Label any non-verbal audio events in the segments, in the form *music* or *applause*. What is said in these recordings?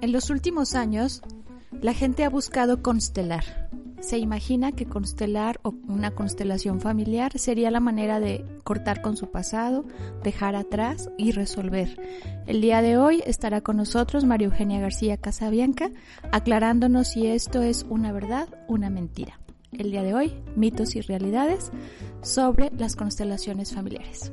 En los últimos años, la gente ha buscado constelar. Se imagina que constelar o una constelación familiar sería la manera de cortar con su pasado, dejar atrás y resolver. El día de hoy estará con nosotros María Eugenia García Casabianca, aclarándonos si esto es una verdad, o una mentira. El día de hoy, mitos y realidades sobre las constelaciones familiares.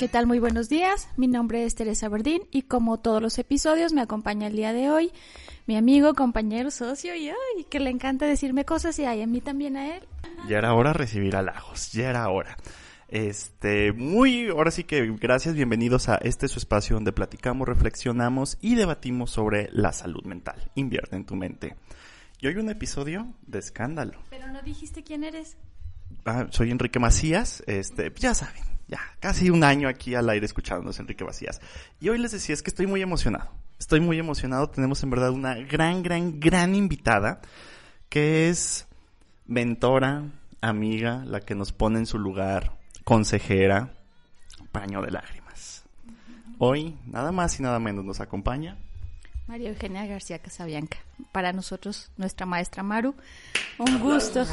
¿Qué tal? Muy buenos días. Mi nombre es Teresa Verdín y como todos los episodios me acompaña el día de hoy mi amigo, compañero, socio y ay, que le encanta decirme cosas y ay, a mí también a él. Ya era hora recibir halagos, ya era hora. Este, muy, ahora sí que gracias, bienvenidos a este su espacio donde platicamos, reflexionamos y debatimos sobre la salud mental. Invierte en tu mente. Y hoy un episodio de escándalo. Pero no dijiste quién eres. Ah, soy Enrique Macías, este, ya saben, ya casi un año aquí al aire escuchándonos Enrique Vacías. Y hoy les decía, es que estoy muy emocionado. Estoy muy emocionado. Tenemos en verdad una gran, gran, gran invitada que es mentora, amiga, la que nos pone en su lugar, consejera, paño de lágrimas. Hoy, nada más y nada menos, nos acompaña María Eugenia García Casabianca. Para nosotros, nuestra maestra Maru, un gusto.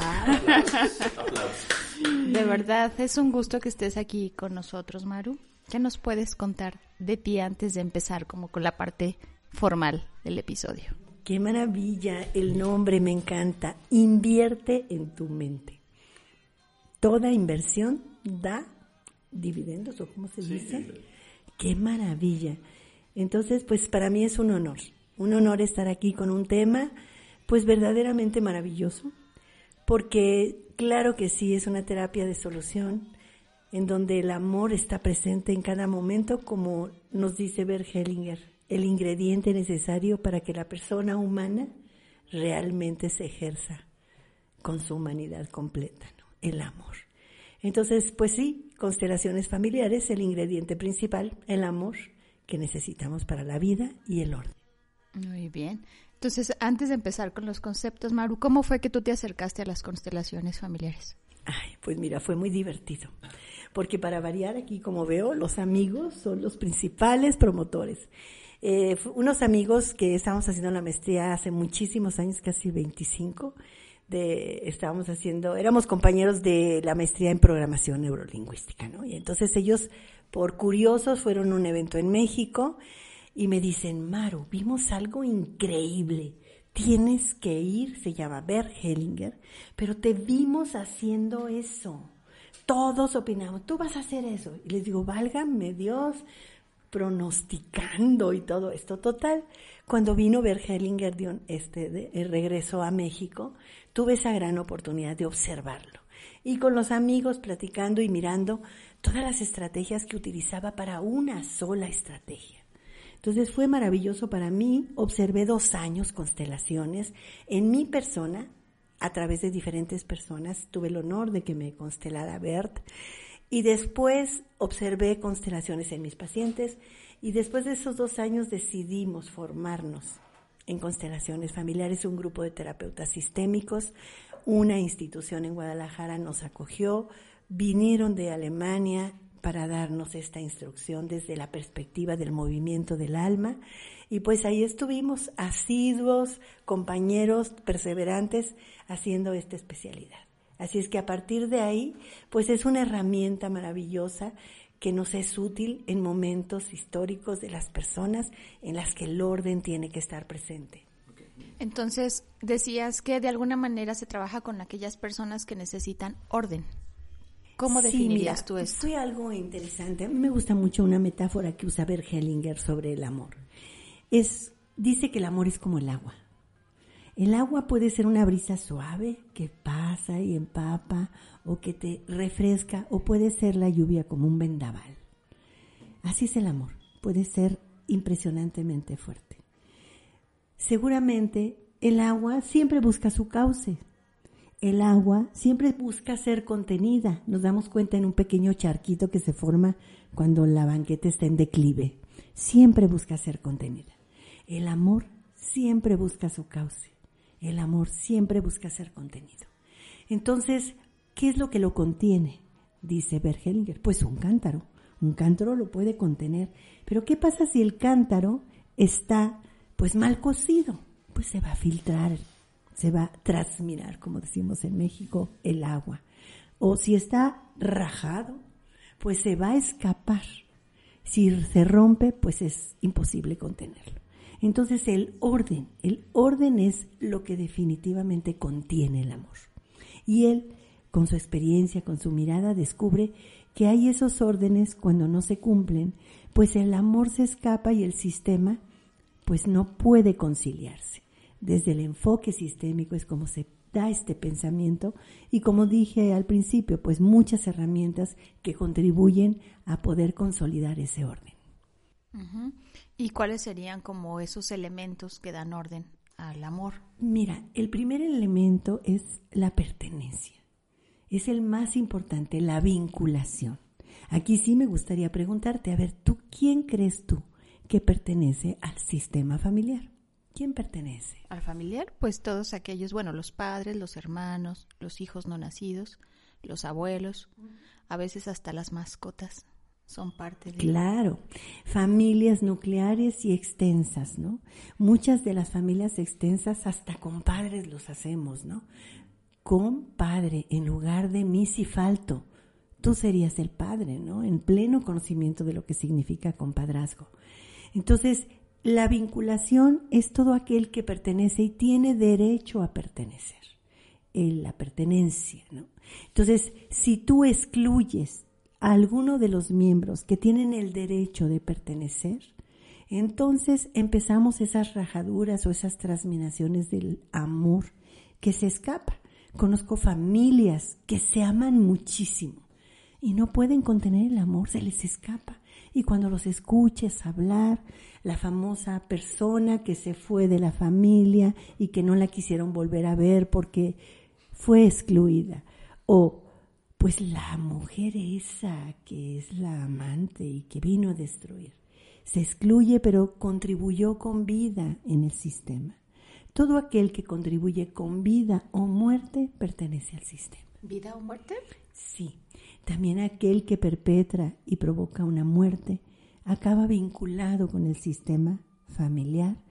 de verdad, es un gusto que estés aquí con nosotros, Maru. ¿Qué nos puedes contar de ti antes de empezar como con la parte formal del episodio? Qué maravilla, el nombre me encanta. Invierte en tu mente. Toda inversión da dividendos, o cómo se dice. Qué maravilla. Entonces, pues para mí es un honor, un honor estar aquí con un tema, pues verdaderamente maravilloso, porque claro que sí, es una terapia de solución, en donde el amor está presente en cada momento, como nos dice Bert Hellinger, el ingrediente necesario para que la persona humana realmente se ejerza con su humanidad completa, el amor. Entonces, pues sí, constelaciones familiares, el ingrediente principal, el amor, que necesitamos para la vida y el orden. Muy bien. Entonces, antes de empezar con los conceptos, Maru, ¿cómo fue que tú te acercaste a las constelaciones familiares? Ay, pues mira, fue muy divertido. Porque para variar aquí, como veo, los amigos son los principales promotores. Eh, unos amigos que estábamos haciendo la maestría hace muchísimos años, casi 25, de, estábamos haciendo, éramos compañeros de la maestría en programación neurolingüística, ¿no? Y entonces ellos por curiosos fueron a un evento en México y me dicen, Maru, vimos algo increíble. Tienes que ir, se llama Bert Hellinger, pero te vimos haciendo eso. Todos opinamos, tú vas a hacer eso. Y les digo, válgame Dios, pronosticando y todo esto. Total, cuando vino Bert Hellinger de este, de, regreso a México, tuve esa gran oportunidad de observarlo. Y con los amigos platicando y mirando, todas las estrategias que utilizaba para una sola estrategia. Entonces fue maravilloso para mí, observé dos años constelaciones en mi persona, a través de diferentes personas, tuve el honor de que me constelara Bert, y después observé constelaciones en mis pacientes, y después de esos dos años decidimos formarnos en constelaciones familiares, un grupo de terapeutas sistémicos, una institución en Guadalajara nos acogió, vinieron de Alemania para darnos esta instrucción desde la perspectiva del movimiento del alma. Y pues ahí estuvimos asiduos, compañeros, perseverantes, haciendo esta especialidad. Así es que a partir de ahí, pues es una herramienta maravillosa que nos es útil en momentos históricos de las personas en las que el orden tiene que estar presente. Entonces, decías que de alguna manera se trabaja con aquellas personas que necesitan orden. ¿Cómo definirías tú esto? Fue algo interesante. A mí me gusta mucho una metáfora que usa Bert Hellinger sobre el amor. Es, dice que el amor es como el agua. El agua puede ser una brisa suave que pasa y empapa o que te refresca o puede ser la lluvia como un vendaval. Así es el amor, puede ser impresionantemente fuerte. Seguramente el agua siempre busca su cauce. El agua siempre busca ser contenida. Nos damos cuenta en un pequeño charquito que se forma cuando la banqueta está en declive. Siempre busca ser contenida. El amor siempre busca su cauce. El amor siempre busca ser contenido. Entonces, ¿qué es lo que lo contiene? Dice Bergelinger. Pues un cántaro. Un cántaro lo puede contener. Pero ¿qué pasa si el cántaro está pues mal cocido? Pues se va a filtrar, se va a transmirar, como decimos en México, el agua. O si está rajado, pues se va a escapar. Si se rompe, pues es imposible contenerlo. Entonces el orden, el orden es lo que definitivamente contiene el amor. Y él, con su experiencia, con su mirada, descubre que hay esos órdenes cuando no se cumplen, pues el amor se escapa y el sistema pues no puede conciliarse. Desde el enfoque sistémico es como se da este pensamiento y como dije al principio, pues muchas herramientas que contribuyen a poder consolidar ese orden. ¿Y cuáles serían como esos elementos que dan orden al amor? Mira, el primer elemento es la pertenencia. Es el más importante, la vinculación. Aquí sí me gustaría preguntarte, a ver, ¿tú quién crees tú que pertenece al sistema familiar? ¿Quién pertenece? Al familiar, pues todos aquellos, bueno, los padres, los hermanos, los hijos no nacidos, los abuelos, a veces hasta las mascotas son parte de... Claro, familias nucleares y extensas, ¿no? Muchas de las familias extensas hasta con padres los hacemos, ¿no? Compadre, en lugar de mí si falto, tú serías el padre, ¿no? En pleno conocimiento de lo que significa compadrazgo. Entonces, la vinculación es todo aquel que pertenece y tiene derecho a pertenecer. la pertenencia, ¿no? Entonces, si tú excluyes alguno de los miembros que tienen el derecho de pertenecer, entonces empezamos esas rajaduras o esas transminaciones del amor que se escapa. Conozco familias que se aman muchísimo y no pueden contener el amor, se les escapa. Y cuando los escuches hablar, la famosa persona que se fue de la familia y que no la quisieron volver a ver porque fue excluida, o pues la mujer esa que es la amante y que vino a destruir, se excluye pero contribuyó con vida en el sistema. Todo aquel que contribuye con vida o muerte pertenece al sistema. ¿Vida o muerte? Sí. También aquel que perpetra y provoca una muerte acaba vinculado con el sistema familiar,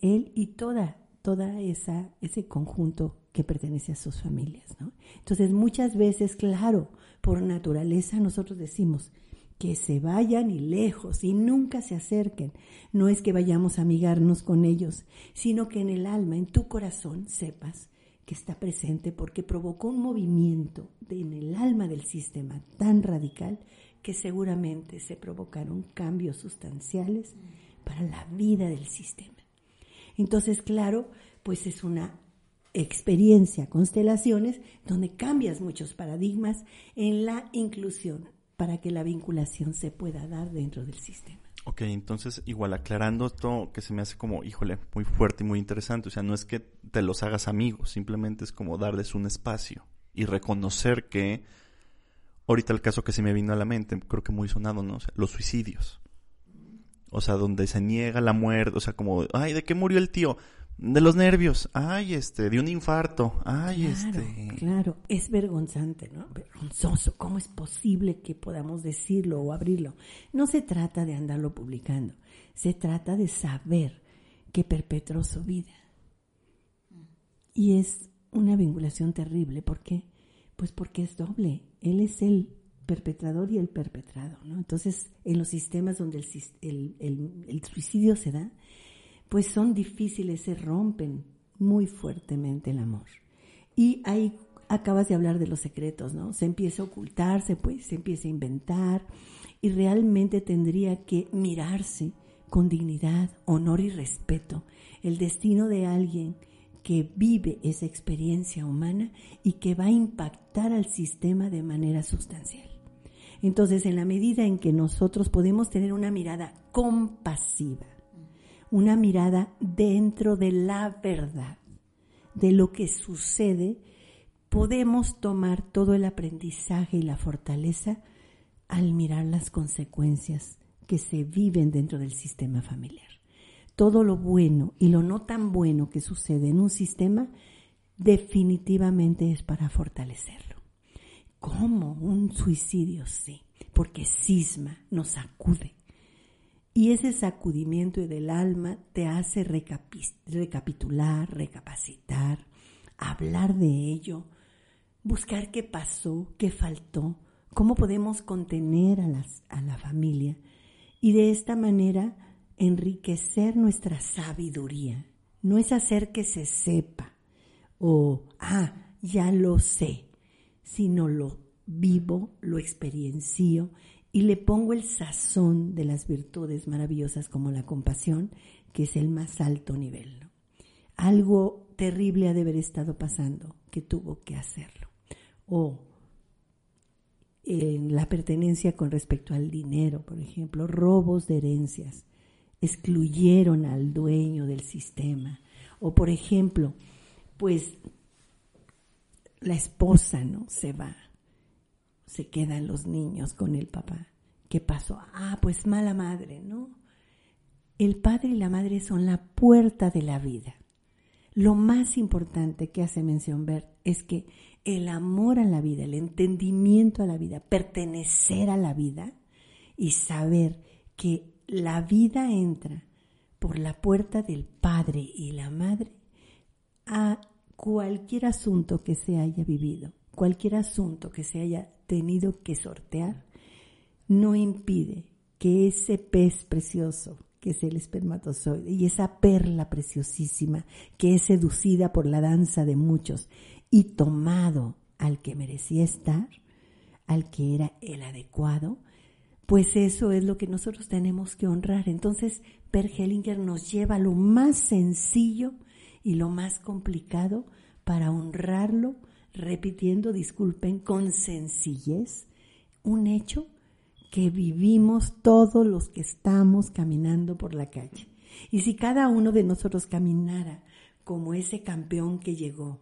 él y toda, toda esa, ese conjunto que pertenece a sus familias. ¿no? Entonces muchas veces, claro, por naturaleza nosotros decimos que se vayan y lejos y nunca se acerquen. No es que vayamos a amigarnos con ellos, sino que en el alma, en tu corazón, sepas que está presente porque provocó un movimiento en el alma del sistema tan radical que seguramente se provocaron cambios sustanciales para la vida del sistema. Entonces, claro, pues es una experiencia, constelaciones, donde cambias muchos paradigmas en la inclusión para que la vinculación se pueda dar dentro del sistema. Ok, entonces igual aclarando esto que se me hace como, híjole, muy fuerte y muy interesante, o sea, no es que te los hagas amigos, simplemente es como darles un espacio y reconocer que, ahorita el caso que se me vino a la mente, creo que muy sonado, ¿no? los suicidios. O sea, donde se niega la muerte, o sea, como, ay, ¿de qué murió el tío? De los nervios, ay, este, de un infarto, ay, este. Claro, es vergonzante, ¿no? Vergonzoso. ¿Cómo es posible que podamos decirlo o abrirlo? No se trata de andarlo publicando, se trata de saber que perpetró su vida. Y es una vinculación terrible, ¿por qué? Pues porque es doble. Él es el perpetrador y el perpetrado, ¿no? Entonces, en los sistemas donde el, el, el suicidio se da, pues son difíciles, se rompen muy fuertemente el amor. Y ahí acabas de hablar de los secretos, ¿no? Se empieza a ocultarse, pues se empieza a inventar y realmente tendría que mirarse con dignidad, honor y respeto el destino de alguien que vive esa experiencia humana y que va a impactar al sistema de manera sustancial. Entonces, en la medida en que nosotros podemos tener una mirada compasiva, una mirada dentro de la verdad, de lo que sucede, podemos tomar todo el aprendizaje y la fortaleza al mirar las consecuencias que se viven dentro del sistema familiar. Todo lo bueno y lo no tan bueno que sucede en un sistema definitivamente es para fortalecerlo. ¿Cómo? Un suicidio, sí, porque cisma, nos sacude. Y ese sacudimiento del alma te hace recapitular, recapacitar, hablar de ello, buscar qué pasó, qué faltó, cómo podemos contener a, la familia y de esta manera enriquecer nuestra sabiduría. No es hacer que se sepa o, ah, ya lo sé, sino lo vivo, lo experiencio y le pongo el sazón de las virtudes maravillosas como la compasión, que es el más alto nivel. Algo terrible ha de haber estado pasando que tuvo que hacerlo. O en la pertenencia con respecto al dinero, por ejemplo, robos de herencias, excluyeron al dueño del sistema. O por ejemplo, pues la esposa no se va, se quedan los niños con el papá. ¿Qué pasó? Ah, pues mala madre, ¿no? El padre y la madre son la puerta de la vida. Lo más importante que hace mención Bert es que el amor a la vida, el entendimiento a la vida, pertenecer a la vida y saber que la vida entra por la puerta del padre y la madre a cualquier asunto que se haya vivido, cualquier asunto que se haya tenido que sortear, no impide que ese pez precioso, que es el espermatozoide, y esa perla preciosísima, que es seducida por la danza de muchos y tomado al que merecía estar, al que era el adecuado, pues eso es lo que nosotros tenemos que honrar. Entonces, Per Hellinger nos lleva a lo más sencillo y lo más complicado para honrarlo, repitiendo, disculpen, con sencillez, un hecho que vivimos todos los que estamos caminando por la calle. Y si cada uno de nosotros caminara como ese campeón que llegó,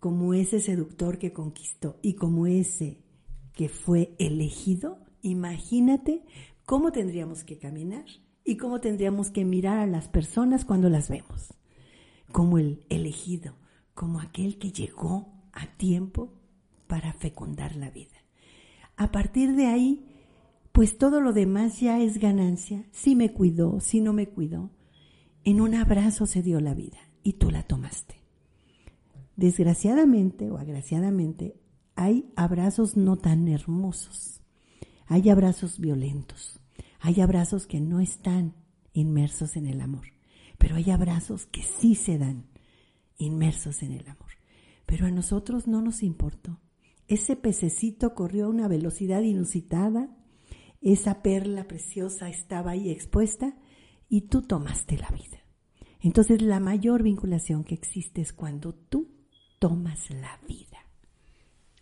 como ese seductor que conquistó y como ese que fue elegido, Imagínate cómo tendríamos que caminar y cómo tendríamos que mirar a las personas cuando las vemos. Como el elegido, como aquel que llegó a tiempo para fecundar la vida. A partir de ahí, pues todo lo demás ya es ganancia. Si me cuidó, si no me cuidó. En un abrazo se dio la vida y tú la tomaste. Desgraciadamente o agraciadamente, hay abrazos no tan hermosos hay abrazos violentos, hay abrazos que no están inmersos en el amor, pero hay abrazos que sí se dan inmersos en el amor. Pero a nosotros no nos importó. Ese pececito corrió a una velocidad inusitada, esa perla preciosa estaba ahí expuesta y tú tomaste la vida. Entonces la mayor vinculación que existe es cuando tú tomas la vida.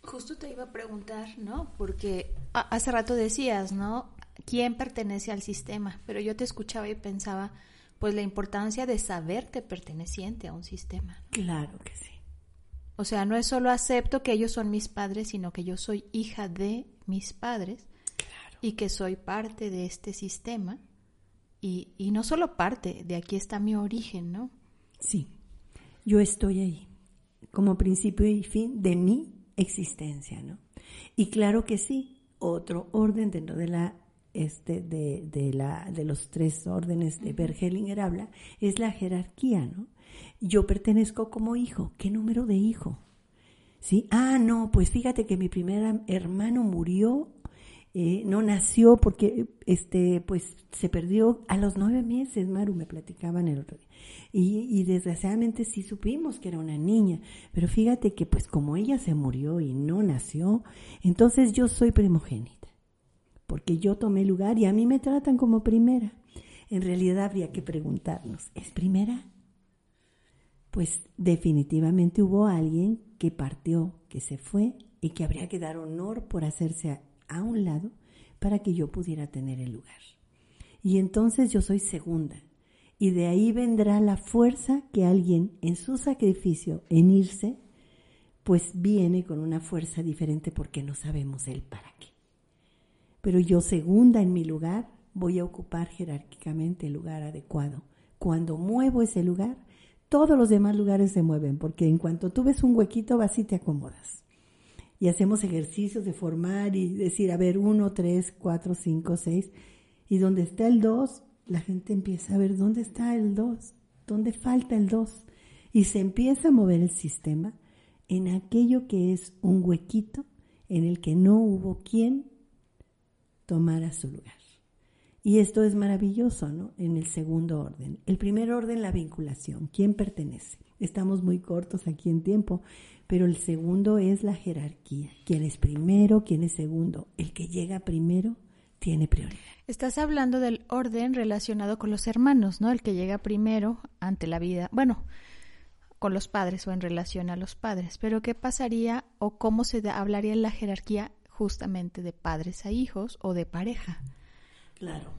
Justo te iba a preguntar, ¿no? Porque hace rato decías, ¿no? ¿Quién pertenece al sistema? Pero yo te escuchaba y pensaba, pues la importancia de saberte perteneciente a un sistema. Claro que sí. O sea, no es solo acepto que ellos son mis padres, sino que yo soy hija de mis padres claro. y que soy parte de este sistema. Y, y no solo parte, de aquí está mi origen, ¿no? Sí, yo estoy ahí, como principio y fin de mí existencia, ¿no? Y claro que sí, otro orden dentro de la este de, de, la, de los tres órdenes de Bergelinger habla es la jerarquía, ¿no? Yo pertenezco como hijo. ¿Qué número de hijo? ¿Sí? Ah, no, pues fíjate que mi primer hermano murió, eh, no nació porque este, pues se perdió a los nueve meses, Maru me platicaban el otro día. Y, desgraciadamente sí supimos que era una niña, pero fíjate que pues como ella se murió y no nació, entonces yo soy primogénita, porque yo tomé lugar y a mí me tratan como primera. En realidad habría que preguntarnos, ¿es primera? Pues definitivamente hubo alguien que partió, que se fue y que habría que dar honor por hacerse a, un lado para que yo pudiera tener el lugar. Y entonces yo soy segunda. Y de ahí vendrá la fuerza que alguien en su sacrificio, en irse, pues viene con una fuerza diferente porque no sabemos el para qué. Pero yo segunda en mi lugar voy a ocupar jerárquicamente el lugar adecuado. Cuando muevo ese lugar, todos los demás lugares se mueven, porque en cuanto tú ves un huequito vas y te acomodas. Y hacemos ejercicios de formar y decir, a ver, uno, tres, cuatro, cinco, seis. Y donde está el dos, la gente empieza a ver dónde está el dos, dónde falta el dos. Y se empieza a mover el sistema en aquello que es un huequito en el que no hubo quien tomara su lugar. Y esto es maravilloso, ¿no? En el segundo orden. El primer orden, la vinculación. ¿Quién pertenece? Estamos muy cortos aquí en tiempo, pero el segundo es la jerarquía. ¿Quién es primero? ¿Quién es segundo? El que llega primero tiene prioridad. Estás hablando del orden relacionado con los hermanos, ¿no? El que llega primero ante la vida. Bueno, con los padres o en relación a los padres. Pero ¿qué pasaría o cómo se hablaría en la jerarquía justamente de padres a hijos o de pareja? Claro.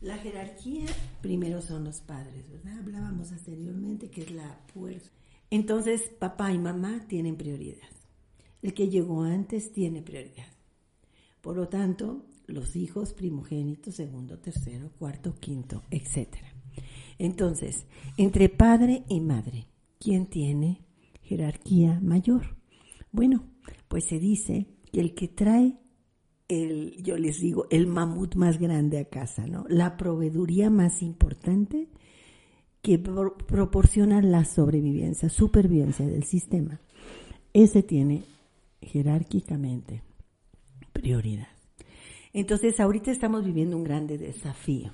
La jerarquía primero son los padres, ¿verdad? Hablábamos anteriormente que es la fuerza. Entonces, papá y mamá tienen prioridad. El que llegó antes tiene prioridad. Por lo tanto, los hijos primogénitos, segundo, tercero, cuarto, quinto, etc. Entonces, entre padre y madre, ¿quién tiene jerarquía mayor? Bueno, pues se dice que el que trae el, yo les digo, el mamut más grande a casa, ¿no? La proveeduría más importante que proporciona la sobrevivencia, supervivencia del sistema. Ese tiene jerárquicamente prioridad. Entonces, ahorita estamos viviendo un grande desafío.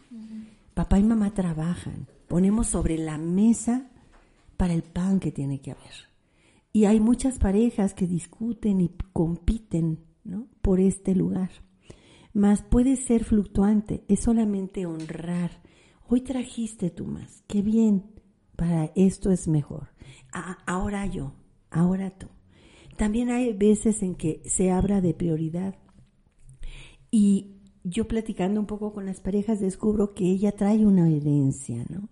Papá y mamá trabajan, ponemos sobre la mesa para el pan que tiene que haber. Y hay muchas parejas que discuten y compiten por este lugar. Mas puede ser fluctuante, es solamente honrar. Hoy trajiste tú más, qué bien, para esto es mejor. ahora yo, ahora tú. También hay veces en que se habla de prioridad y yo platicando un poco con las parejas descubro que ella trae una herencia, ¿no?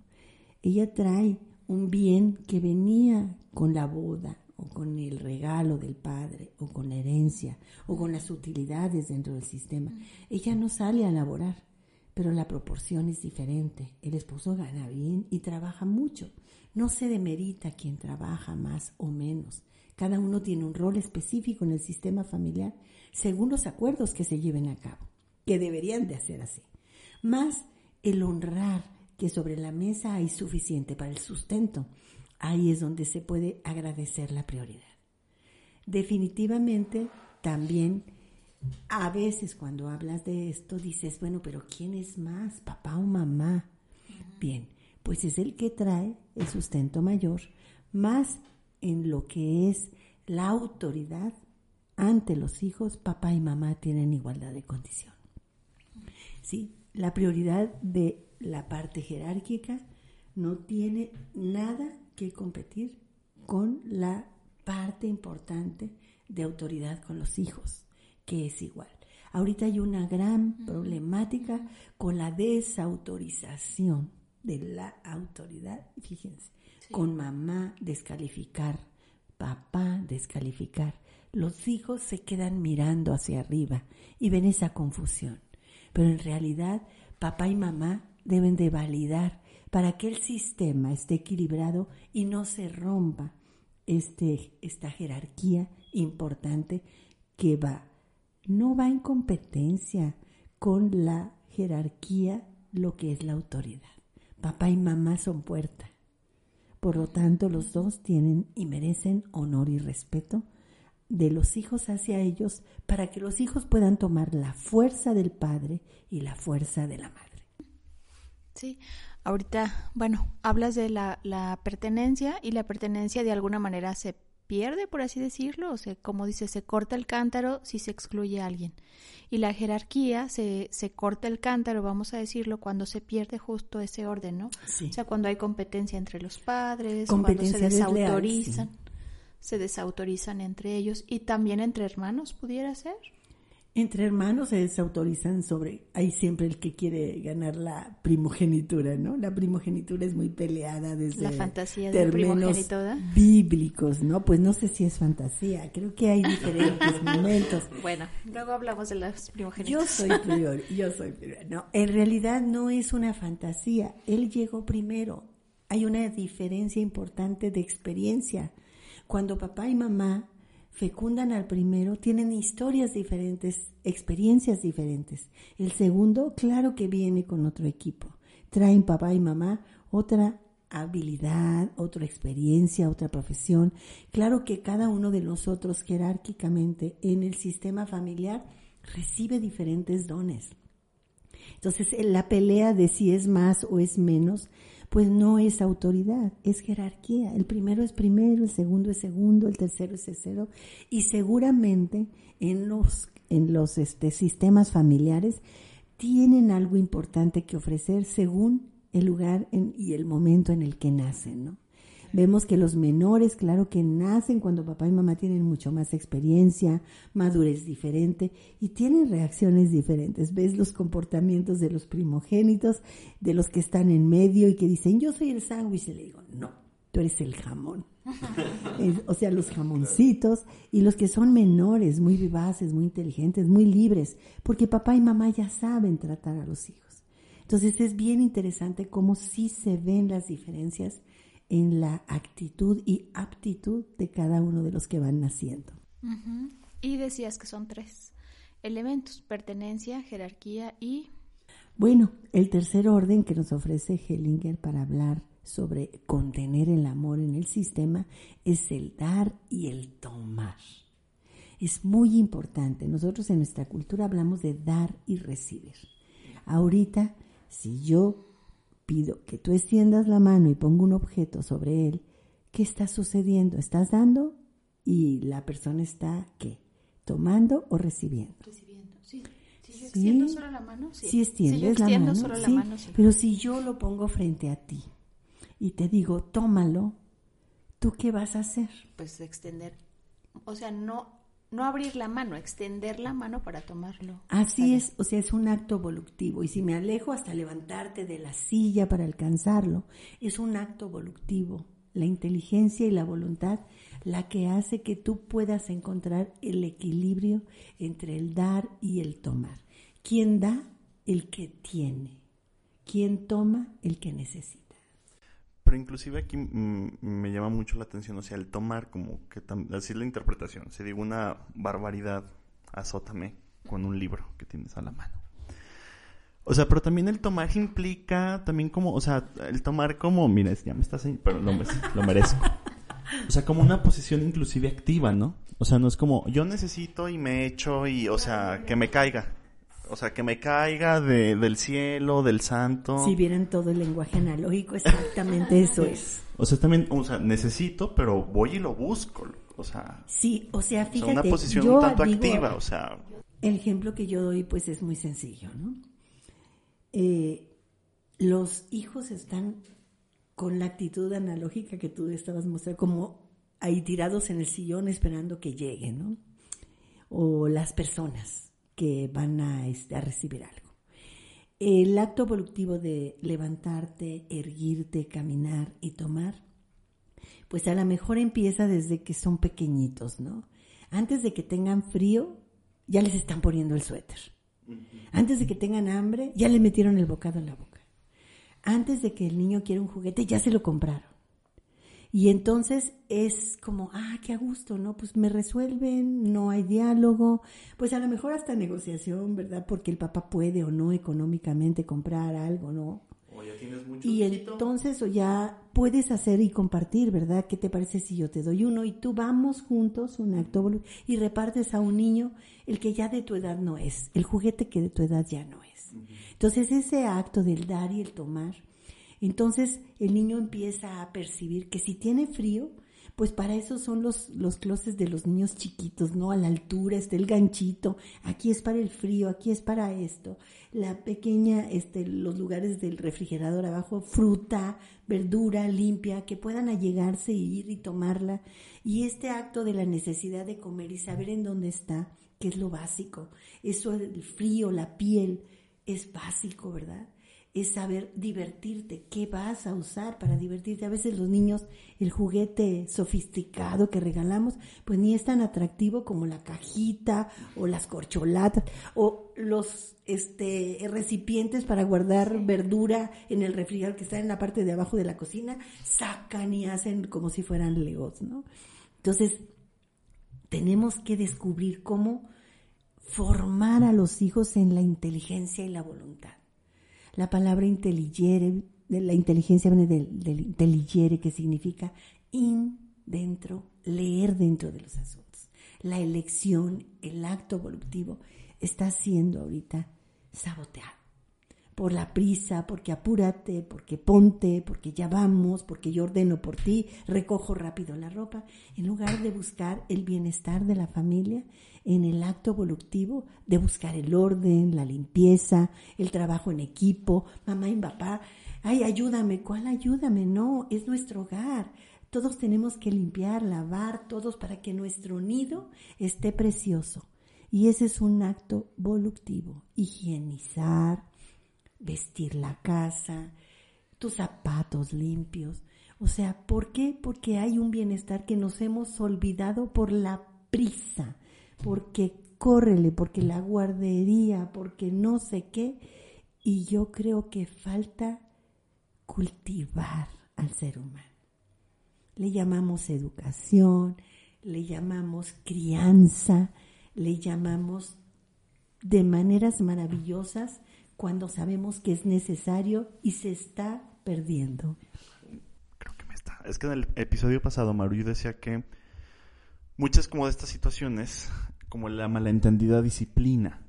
Ella trae un bien que venía con la boda, o con el regalo del padre, o con la herencia, o con las utilidades dentro del sistema. Ella no sale a laborar, pero la proporción es diferente. El esposo gana bien y trabaja mucho. No se demerita quien trabaja más o menos. Cada uno tiene un rol específico en el sistema familiar según los acuerdos que se lleven a cabo, que deberían de hacer así. Más el honrar que sobre la mesa hay suficiente para el sustento ahí es donde se puede agradecer la prioridad. Definitivamente también a veces cuando hablas de esto dices, bueno, pero ¿quién es más, papá o mamá? Bien, pues es el que trae el sustento mayor, más en lo que es la autoridad ante los hijos, papá y mamá tienen igualdad de condición. ¿Sí? La prioridad de la parte jerárquica no tiene nada que competir con la parte importante de autoridad con los hijos, que es igual. Ahorita hay una gran problemática con la desautorización de la autoridad, fíjense, con mamá descalificar, papá descalificar. Los hijos se quedan mirando hacia arriba y ven esa confusión. Pero en realidad papá y mamá deben de validar para que el sistema esté equilibrado y no se rompa este, esta jerarquía importante que va, no va en competencia con la jerarquía, lo que es la autoridad. Papá y mamá son puerta. Por lo tanto, los dos tienen y merecen honor y respeto de los hijos hacia ellos para que los hijos puedan tomar la fuerza del padre y la fuerza de la madre. Sí, ahorita, bueno, hablas de la, la pertenencia y la pertenencia de alguna manera se pierde, por así decirlo, o sea, como dice, se corta el cántaro si se excluye a alguien. Y la jerarquía se, se corta el cántaro, vamos a decirlo, cuando se pierde justo ese orden, ¿no? Sí. O sea, cuando hay competencia entre los padres, Competencia cuando se desleal, desautorizan, se desautorizan entre ellos y también entre hermanos, pudiera ser. Entre hermanos se desautorizan sobre, hay siempre el que quiere ganar la primogenitura, ¿no? La primogenitura es muy peleada desde La fantasía términos bíblicos, ¿no? Pues no sé si es fantasía, creo que hay diferentes *laughs* momentos. Bueno, luego hablamos de las Yo primogénitas. soy prior, yo soy prior. No, en realidad no es una fantasía. Él llegó primero. Hay una diferencia importante de experiencia. Cuando papá y mamá fecundan al primero, tienen historias diferentes, experiencias diferentes. El segundo, claro que viene con otro equipo. Traen papá y mamá otra habilidad, otra experiencia, otra profesión. Claro que cada uno de nosotros jerárquicamente en el sistema familiar recibe diferentes dones. Entonces, en la pelea de si es más o es menos, pues no es autoridad, es jerarquía. El primero es primero, el segundo es segundo, el tercero es tercero. Y seguramente en los, en los este, sistemas familiares tienen algo importante que ofrecer según el lugar y el momento en el que nacen, ¿no? Vemos que los menores, claro que nacen cuando papá y mamá tienen mucho más experiencia, madurez diferente y tienen reacciones diferentes. Ves los comportamientos de los primogénitos, de los que están en medio y que dicen, yo soy el sándwich. Y le digo, no, tú eres el jamón. *laughs* O sea, los jamoncitos y los que son menores, muy vivaces, muy inteligentes, muy libres, porque papá y mamá ya saben tratar a los hijos. Entonces es bien interesante cómo sí se ven las diferencias en la actitud y aptitud de cada uno de los que van naciendo. Y decías que son tres elementos, pertenencia, jerarquía y... Bueno, el tercer orden que nos ofrece Hellinger para hablar sobre contener el amor en el sistema es el dar y el tomar. Es muy importante. Nosotros en nuestra cultura hablamos de dar y recibir. Ahorita, si yo pido que tú extiendas la mano y pongo un objeto sobre él, ¿qué está sucediendo? ¿Estás dando? Y la persona está, ¿qué? ¿Tomando o recibiendo? Recibiendo, sí. Si yo Sí. extiendo solo la mano, sí. Si extiendes Si yo la extiendo mano, solo la sí, mano, sí. pero si yo lo pongo frente a ti y te digo, tómalo, ¿tú qué vas a hacer? Pues extender, o sea, no, no abrir la mano, extender la mano para tomarlo. Así es, o sea, es un acto voluptivo. Y si me alejo hasta levantarte de la silla para alcanzarlo, es un acto voluptivo. La inteligencia y la voluntad la que hace que tú puedas encontrar el equilibrio entre el dar y el tomar. ¿Quién da? El que tiene. ¿Quién toma? El que necesita. Pero inclusive aquí me llama mucho la atención, o sea, el tomar como que así es la interpretación. Si digo una barbaridad, azótame con un libro que tienes a la mano. O sea, pero también el tomar implica también como, o sea, el tomar como, mira, ya me estás, pero lo, lo merezco. O sea, como una posición inclusive activa, ¿no? O sea, no es como yo necesito y me echo y, o sea, que me caiga. O sea, que me caiga de, del cielo, del santo. Si vieran todo el lenguaje analógico, exactamente eso es. O sea, también, o sea, necesito, pero voy y lo busco. O sea, Sí, o sea, o sea, fíjate, una posición yo un tanto digo, activa, o sea, El ejemplo que yo doy, pues, es muy sencillo, ¿no? Eh, los hijos están con la actitud analógica que tú estabas mostrando, como ahí tirados en el sillón esperando que lleguen, ¿no? O las personas que van a, este, a recibir algo. El acto voluptivo de levantarte, erguirte, caminar y tomar, pues a lo mejor empieza desde que son pequeñitos, ¿no? Antes de que tengan frío, ya les están poniendo el suéter. Antes de que tengan hambre, ya le metieron el bocado en la boca. Antes de que el niño quiera un juguete, ya se lo compraron. Y entonces es como, ah, qué a gusto, ¿no? Pues me resuelven, no hay diálogo, pues a lo mejor hasta negociación, ¿verdad? Porque el papá puede o no económicamente comprar algo, ¿no? o ya tienes mucho Y entonces o ya puedes hacer y compartir, ¿verdad? ¿Qué te parece si yo te doy uno y tú vamos juntos, un acto y repartes a un niño el que ya de tu edad no es, el juguete que de tu edad ya no es. Entonces ese acto del dar y el tomar, entonces el niño empieza a percibir que si tiene frío, Pues para eso son los, los closets de los niños chiquitos, ¿no? A la altura está el ganchito, aquí es para el frío, aquí es para esto. La pequeña, este, los lugares del refrigerador abajo, fruta, verdura limpia, que puedan allegarse y ir y tomarla. Y este acto de la necesidad de comer y saber en dónde está, que es lo básico. Eso, el frío, la piel, es básico, ¿verdad? Es saber divertirte, qué vas a usar para divertirte. A veces los niños, el juguete sofisticado que regalamos, pues ni es tan atractivo como la cajita o las corcholatas o los este recipientes para guardar verdura en el refrigerador que está en la parte de abajo de la cocina, sacan y hacen como si fueran legos, ¿no? Entonces, tenemos que descubrir cómo formar a los hijos en la inteligencia y la voluntad. La palabra intelligere, de la inteligencia viene del, del que significa in dentro, leer dentro de los asuntos. La elección, el acto voluptivo, está siendo ahorita saboteado por la prisa, porque apúrate, porque ponte, porque ya vamos, porque yo ordeno por ti, recojo rápido la ropa, en lugar de buscar el bienestar de la familia en el acto voluptivo, de buscar el orden, la limpieza, el trabajo en equipo, mamá y papá, ay, ayúdame, ¿cuál ayúdame? No, es nuestro hogar. Todos tenemos que limpiar, lavar, todos para que nuestro nido esté precioso. Y ese es un acto voluptivo, higienizar, vestir la casa, tus zapatos limpios. O sea, ¿por qué? Porque hay un bienestar que nos hemos olvidado por la prisa, porque córrele, porque la guardería, porque no sé qué. Y yo creo que falta cultivar al ser humano. Le llamamos educación, le llamamos crianza, le llamamos de maneras maravillosas cuando sabemos que es necesario y se está perdiendo. Creo que me está. Es que en el episodio pasado Maru decía que muchas como de estas situaciones, como la malentendida disciplina,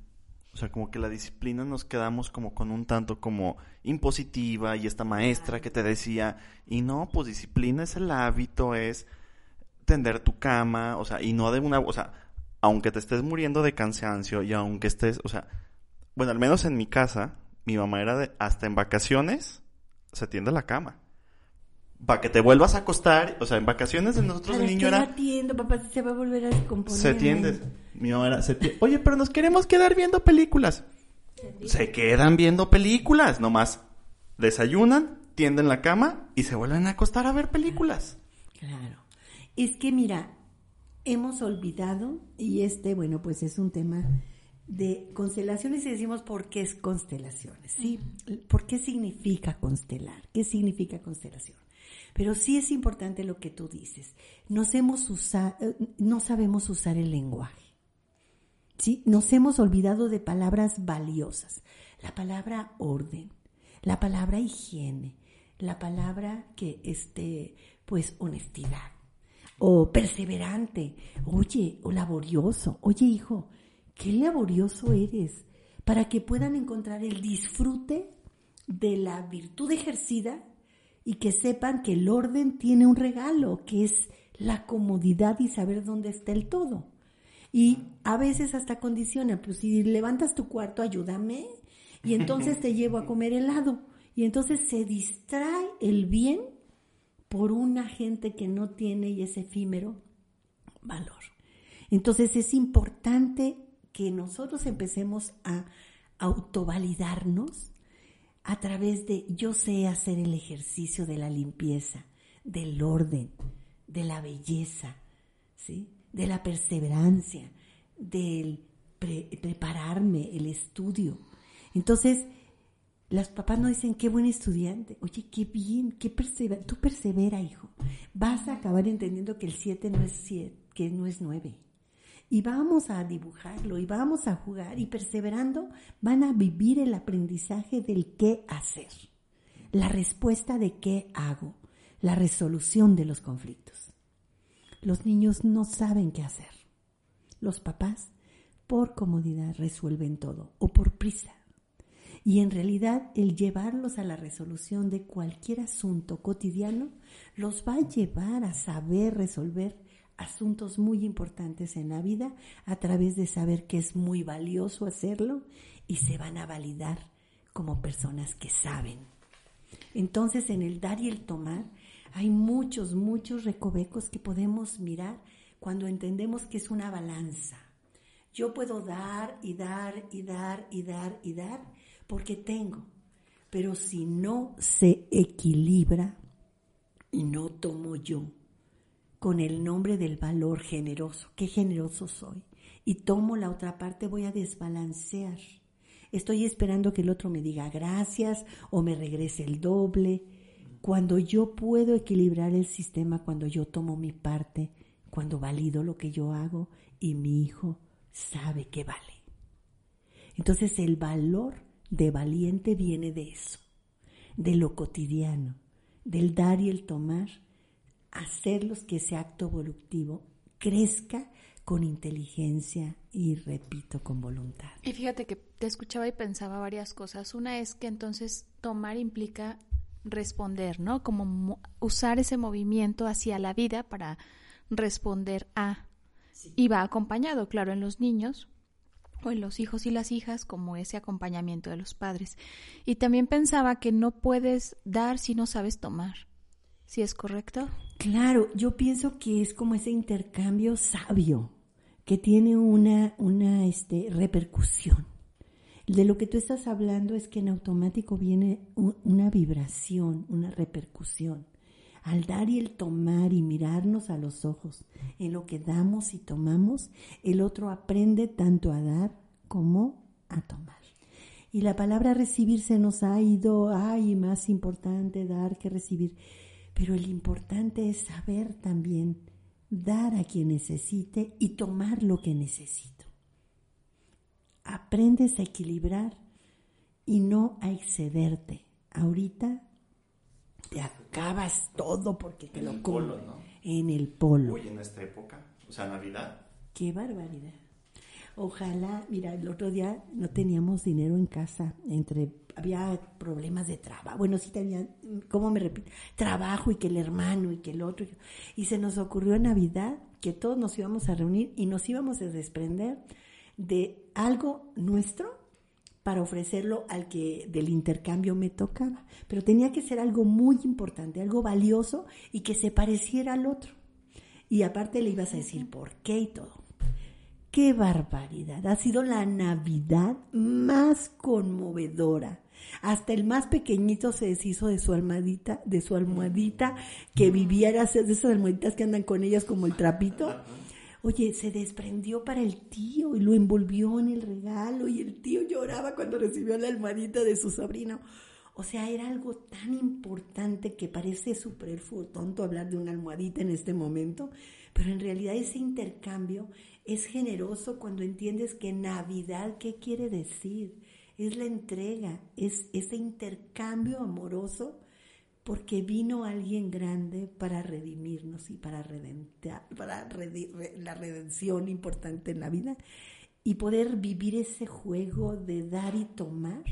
o sea, como que la disciplina nos quedamos como con un tanto como impositiva y esta maestra que te decía, y no, pues disciplina es el hábito, es tender tu cama, o sea, y no de una, o sea, aunque te estés muriendo de cansancio y aunque estés, o sea, bueno, al menos en mi casa, mi mamá era de, hasta en vacaciones, se tiende la cama. Para que te vuelvas a acostar, o sea, en vacaciones de nosotros el niño era... Atiendo, papá, se va a volver a descomponer. Se tiende. Mi mamá era, oye, pero nos queremos quedar viendo películas. Se quedan viendo películas, nomás desayunan, tienden la cama y se vuelven a acostar a ver películas. Claro. Es que mira, hemos olvidado, y este, bueno, pues es un tema de constelaciones y decimos por qué es constelaciones, ¿sí? ¿Por qué significa constelar? ¿Qué significa constelación? Pero sí es importante lo que tú dices. Nos hemos usado, no sabemos usar el lenguaje. ¿Sí? Nos hemos olvidado de palabras valiosas. La palabra orden, la palabra higiene, la palabra que este, pues honestidad o perseverante, oye, o laborioso. Oye, hijo, qué laborioso eres, para que puedan encontrar el disfrute de la virtud ejercida y que sepan que el orden tiene un regalo, que es la comodidad y saber dónde está el todo. Y a veces hasta condiciona, pues si levantas tu cuarto, ayúdame, y entonces te llevo a comer helado. Y entonces se distrae el bien por una gente que no tiene y es efímero valor. Entonces es importante que nosotros empecemos a autovalidarnos a través de yo sé hacer el ejercicio de la limpieza, del orden, de la belleza, ¿sí? De la perseverancia, del prepararme, el estudio. Entonces, las papás no dicen, qué buen estudiante. Oye, qué bien, qué persevera. Tú persevera, hijo. Vas a acabar entendiendo que el 7 no es 7, que no es 9 y vamos a dibujarlo y vamos a jugar y perseverando van a vivir el aprendizaje del qué hacer, la respuesta de qué hago, la resolución de los conflictos. Los niños no saben qué hacer. Los papás, por comodidad, resuelven todo o por prisa. Y en realidad el llevarlos a la resolución de cualquier asunto cotidiano los va a llevar a saber resolver asuntos muy importantes en la vida a través de saber que es muy valioso hacerlo y se van a validar como personas que saben. Entonces en el dar y el tomar hay muchos, muchos recovecos que podemos mirar cuando entendemos que es una balanza. Yo puedo dar y dar y dar y dar y dar porque tengo, pero si no se equilibra y no tomo yo con el nombre del valor generoso, qué generoso soy, y tomo la otra parte, voy a desbalancear. Estoy esperando que el otro me diga gracias o me regrese el doble. Cuando yo puedo equilibrar el sistema, cuando yo tomo mi parte, cuando valido lo que yo hago y mi hijo sabe que vale. Entonces el valor de valiente viene de eso, de lo cotidiano, del dar y el tomar, hacerlos que ese acto evolutivo crezca con inteligencia y, repito, con voluntad. Y fíjate que te escuchaba y pensaba varias cosas. Una es que entonces tomar implica responder, ¿no? Como usar ese movimiento hacia la vida para responder a. Y va acompañado, claro, en los niños o en los hijos y las hijas como ese acompañamiento de los padres. Y también pensaba que no puedes dar si no sabes tomar. ¿Sí es correcto? Claro, yo pienso que es como ese intercambio sabio que tiene una, una este, repercusión. De lo que tú estás hablando es que en automático viene una vibración, una repercusión. Al dar y el tomar y mirarnos a los ojos en lo que damos y tomamos, el otro aprende tanto a dar como a tomar. Y la palabra recibir se nos ha ido, ay, más importante dar que recibir. Pero el importante es saber también dar a quien necesite y tomar lo que necesito. Aprendes a equilibrar y no a excederte. Ahorita te acabas todo porque te en lo el comes. polo, ¿no? En el polo. Uy, en esta época, o sea, Navidad. Qué barbaridad. Ojalá, mira, el otro día no teníamos dinero en casa, entre había problemas de trabajo, bueno, sí tenía, ¿cómo me repito? Trabajo y que el hermano y que el otro. Y se nos ocurrió en Navidad que todos nos íbamos a reunir y nos íbamos a desprender de algo nuestro para ofrecerlo al que del intercambio me tocaba. Pero tenía que ser algo muy importante, algo valioso y que se pareciera al otro. Y aparte le ibas a decir por qué y todo. ¡Qué barbaridad! Ha sido la Navidad más conmovedora. Hasta el más pequeñito se deshizo de su almohadita, de su almohadita que vivía, era de esas almohaditas que andan con ellas como el trapito. Oye, se desprendió para el tío y lo envolvió en el regalo y el tío lloraba cuando recibió la almohadita de su sobrino. O sea, era algo tan importante que parece súper tonto hablar de una almohadita en este momento, pero en realidad ese intercambio es generoso cuando entiendes que Navidad, ¿qué quiere decir? Es la entrega, es ese intercambio amoroso porque vino alguien grande para redimirnos y para, redentar, para la redención importante en la vida y poder vivir ese juego de dar y tomar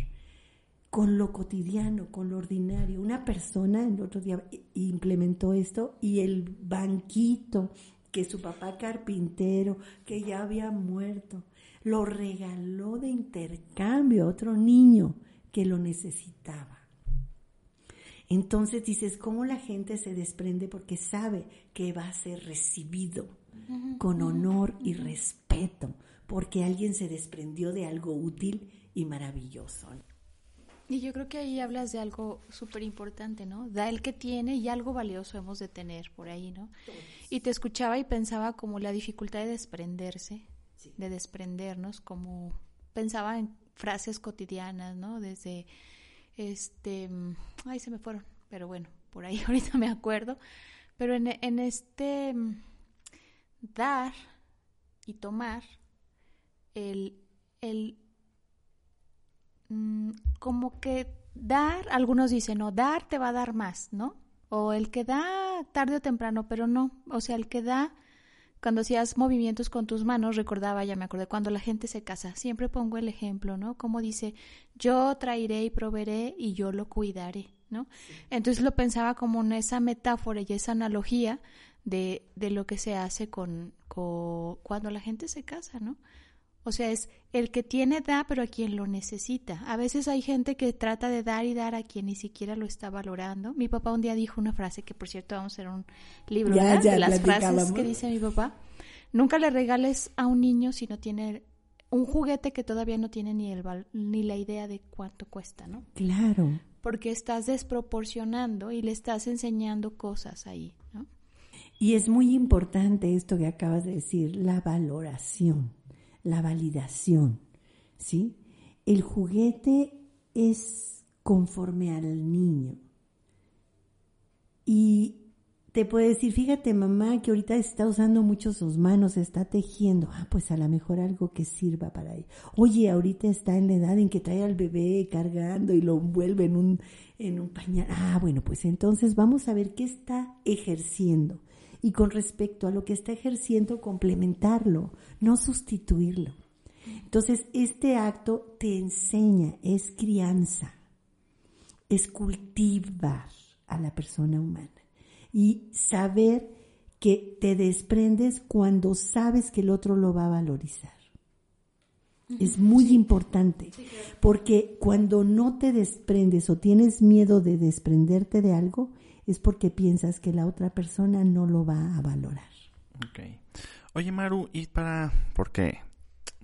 con lo cotidiano, con lo ordinario. Una persona el otro día implementó esto y el banquito que su papá carpintero, que ya había muerto, lo regaló de intercambio a otro niño que lo necesitaba. Entonces dices, ¿cómo la gente se desprende porque sabe que va a ser recibido con honor y respeto? Porque alguien se desprendió de algo útil y maravilloso. Y yo creo que ahí hablas de algo súper importante, ¿no? Da el que tiene y algo valioso hemos de tener por ahí, ¿no? Y te escuchaba y pensaba como la dificultad de desprenderse, de desprendernos, como pensaba en frases cotidianas, ¿no? Desde, este, mm, ay, se me fueron, pero bueno, por ahí *laughs* ahorita me acuerdo. Pero en, en este mm, dar y tomar, el, el mm, como que dar, algunos dicen, no, dar te va a dar más, ¿no? O el que da tarde o temprano, pero no, o sea, el que da cuando hacías movimientos con tus manos, recordaba, ya me acordé, cuando la gente se casa, siempre pongo el ejemplo, ¿no? Como dice, yo traeré y proveeré y yo lo cuidaré, ¿no? Entonces lo pensaba como en esa metáfora y esa analogía de, de lo que se hace con, con cuando la gente se casa, ¿no? O sea, es el que tiene da, pero a quien lo necesita. A veces hay gente que trata de dar y dar a quien ni siquiera lo está valorando. Mi papá un día dijo una frase que, por cierto, vamos a hacer un libro de las frases que dice mi papá. Nunca le regales a un niño si no tiene un juguete que todavía no tiene ni el ni la idea de cuánto cuesta, ¿no? Claro. Porque estás desproporcionando y le estás enseñando cosas ahí, ¿no? Y es muy importante esto que acabas de decir, la valoración la validación, ¿sí? El juguete es conforme al niño. Y te puede decir, fíjate mamá que ahorita está usando mucho sus manos, está tejiendo, ah, pues a lo mejor algo que sirva para él. Oye, ahorita está en la edad en que trae al bebé cargando y lo envuelve en un, en un pañal. Ah, bueno, pues entonces vamos a ver qué está ejerciendo y con respecto a lo que está ejerciendo, complementarlo, no sustituirlo. Entonces, este acto te enseña, es crianza, es cultivar a la persona humana y saber que te desprendes cuando sabes que el otro lo va a valorizar. Es muy importante, porque cuando no te desprendes o tienes miedo de desprenderte de algo, es porque piensas que la otra persona no lo va a valorar. Ok. Oye, Maru, y para, porque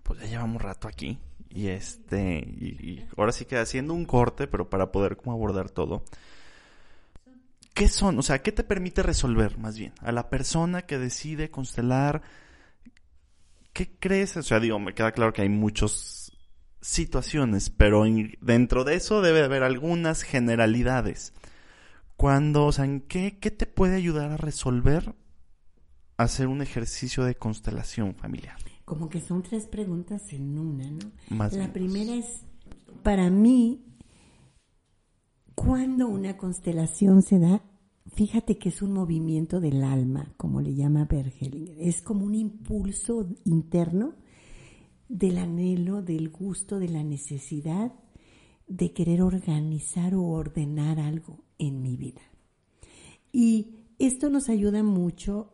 pues ya llevamos rato aquí y este, y, ahora sí que haciendo un corte, pero para poder como abordar todo. ¿Qué son? O sea, ¿qué te permite resolver más bien? A la persona que decide constelar, ¿qué crees? O sea, digo, me queda claro que hay muchas situaciones, pero dentro de eso debe haber algunas generalidades. Cuando, o sea, ¿en qué, qué te puede ayudar a resolver hacer un ejercicio de constelación familiar? Como que son tres preguntas en una, ¿no? La primera es, para mí, cuando una constelación se da, fíjate que es un movimiento del alma, como le llama Bergelinger. Es como un impulso interno del anhelo, del gusto, de la necesidad de querer organizar o ordenar algo en mi vida. Y esto nos ayuda mucho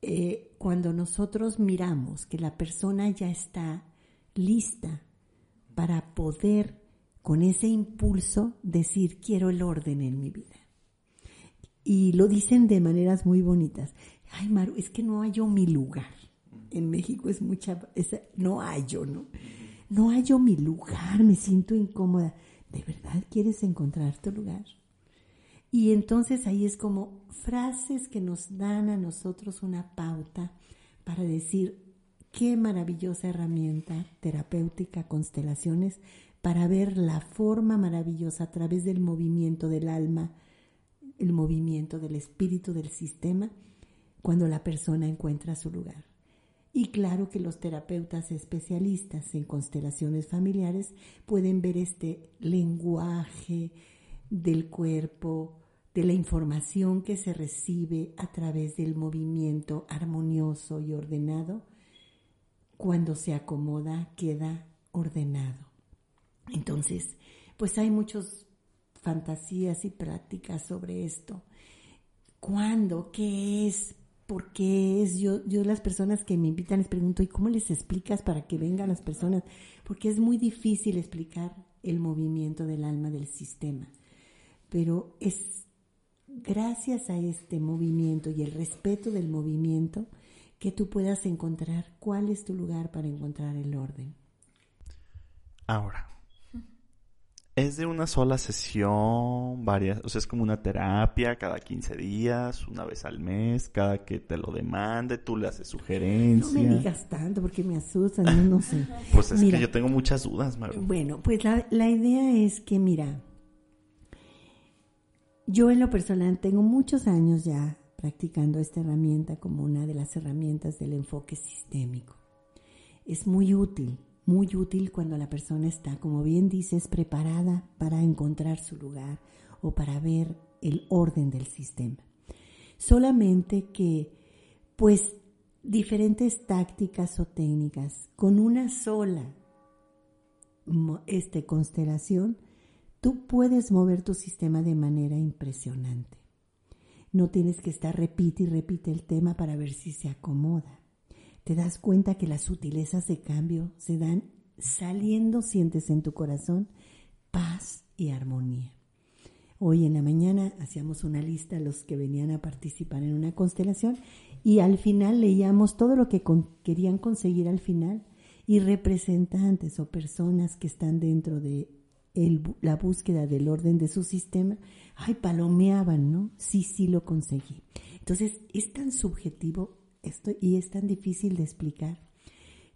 eh, cuando nosotros miramos que la persona ya está lista para poder con ese impulso decir quiero el orden en mi vida. Y lo dicen de maneras muy bonitas. Ay, Maru, es que no hallo mi lugar. En México es mucha, no hallo, ¿no? No hallo mi lugar, me siento incómoda. ¿De verdad quieres encontrar tu lugar? Y entonces ahí es como frases que nos dan a nosotros una pauta para decir qué maravillosa herramienta terapéutica, constelaciones, para ver la forma maravillosa a través del movimiento del alma, el movimiento del espíritu del sistema, cuando la persona encuentra su lugar. Y claro que los terapeutas especialistas en constelaciones familiares pueden ver este lenguaje del cuerpo, de la información que se recibe a través del movimiento armonioso y ordenado, cuando se acomoda queda ordenado. Entonces, pues hay muchas fantasías y prácticas sobre esto. ¿Cuándo? ¿Qué es? ¿Por qué es? Yo, yo las personas que me invitan les pregunto, ¿y cómo les explicas para que vengan las personas? Porque es muy difícil explicar el movimiento del alma del sistema. Pero es gracias a este movimiento y el respeto del movimiento, que tú puedas encontrar cuál es tu lugar para encontrar el orden. Ahora, ¿es de una sola sesión, varias, o sea, es como una terapia cada 15 días, una vez al mes, cada que te lo demande, tú le haces sugerencias? No me digas tanto porque me asustan, no, sé. *laughs* pues es que yo tengo muchas dudas, Maru. Bueno, pues la, la idea es que, mira, yo en lo personal tengo muchos años ya practicando esta herramienta como una de las herramientas del enfoque sistémico. Es muy útil, muy útil cuando la persona está, como bien dices, preparada para encontrar su lugar o para ver el orden del sistema. Solamente que, pues, diferentes tácticas o técnicas. Con una sola este, constelación, tú puedes mover tu sistema de manera impresionante. No tienes que estar repite y repite el tema para ver si se acomoda. Te das cuenta que las sutilezas de cambio se dan saliendo, sientes en tu corazón paz y armonía. Hoy en la mañana hacíamos una lista los que venían a participar en una constelación y al final leíamos todo lo que querían conseguir al final y representantes o personas que están dentro de la búsqueda del orden de su sistema, ay, palomeaban, ¿no? Sí, sí lo conseguí. Entonces, es tan subjetivo esto y es tan difícil de explicar